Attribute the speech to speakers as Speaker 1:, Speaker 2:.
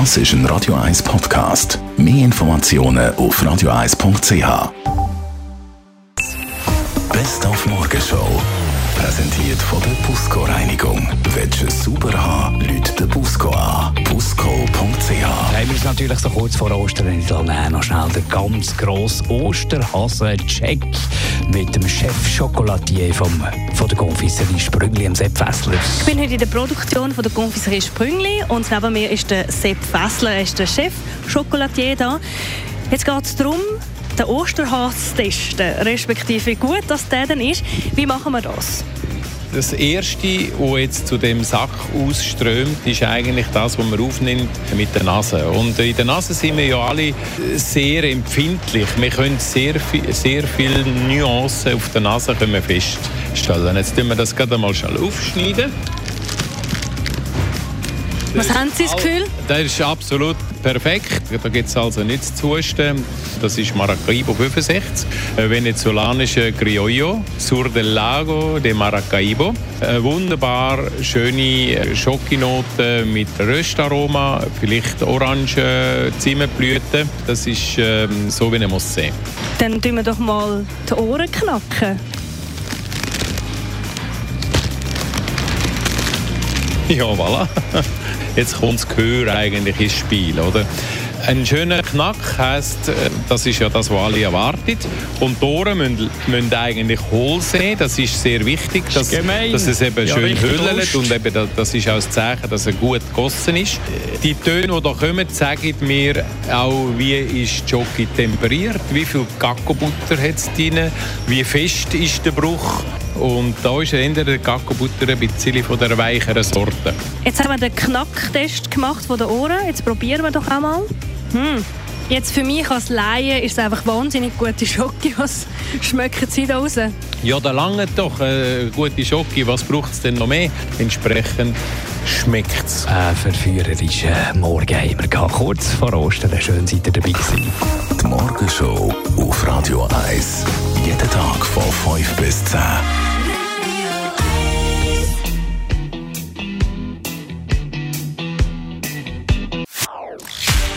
Speaker 1: Das ist ein Radio 1 Podcast. Mehr Informationen auf radio1.ch. Best auf Morgenshow. Präsentiert von der Busco Reinigung. Willst du es haben, lüt den Busco an.
Speaker 2: Natürlich so kurz vor Ostern in Italien noch schnell den ganz grossen Osterhasen-Check mit dem Chef-Chocolatier von der Confiserie Sprüngli, dem Sepp Fessler.
Speaker 3: Ich bin heute in der Produktion von der Confiserie Sprüngli und neben mir ist der Sepp Fessler, er ist der Chef-Chocolatier da. Jetzt geht es darum, den Osterhase zu testen, respektive wie gut dass der dann ist. Wie machen wir das?
Speaker 4: Das Erste, was jetzt zu dem Sack ausströmt, ist eigentlich das, was man aufnimmt mit der Nase. Und in der Nase sind wir ja alle sehr empfindlich. Wir können sehr, sehr viele Nuancen auf der Nase feststellen. Jetzt tun wir das gerade mal schnell aufschneiden.
Speaker 3: Was haben Sie das Gefühl?
Speaker 4: Das ist absolut perfekt. Da gibt es also nichts zu husten. Das ist Maracaibo 65, venezolanische Criollo, Sur del Lago de Maracaibo. Eine wunderbar schöne Schokinote mit Röstaroma, vielleicht Orange, Zimmerblüten. Das ist ähm, so wie eine Mossé.
Speaker 3: Dann tun wir doch mal die Ohren knacken.
Speaker 4: Ja, voilà. Jetzt kommt das Gehör eigentlich ins Spiel, oder? Ein schöner Knack heisst, äh, das ist ja das, was alle erwartet. Und die Ohren müssen, müssen eigentlich hohl sein. Das ist sehr wichtig, dass, dass es eben ja, schön hüllt. Und eben, das ist auch das Zeichen, dass er gut gegossen ist. Die Töne, die da kommen, zeigen mir auch, wie ist die Jockey temperiert, wie viel Gackobutter hat es drin, wie fest ist der Bruch. Und da ist eher der Gackobutter ein bisschen von der weicheren Sorte.
Speaker 3: Jetzt haben wir den Knacktest gemacht von den Ohren. Jetzt probieren wir doch einmal. Hm. Jetzt für mich als Laie ist es einfach wahnsinnig gute Schocke. Was schmecken Sie da raus?
Speaker 4: Ja, da lange doch äh, gute Schocke. Was braucht es denn noch mehr? Entsprechend schmeckt es.
Speaker 2: Äh, verführerischer Morgen haben wir gehabt. Kurz vor Ostern. Schön, seid ihr dabei gewesen.
Speaker 1: Die Morgenshow auf Radio 1. Jeden Tag von 5 bis 10.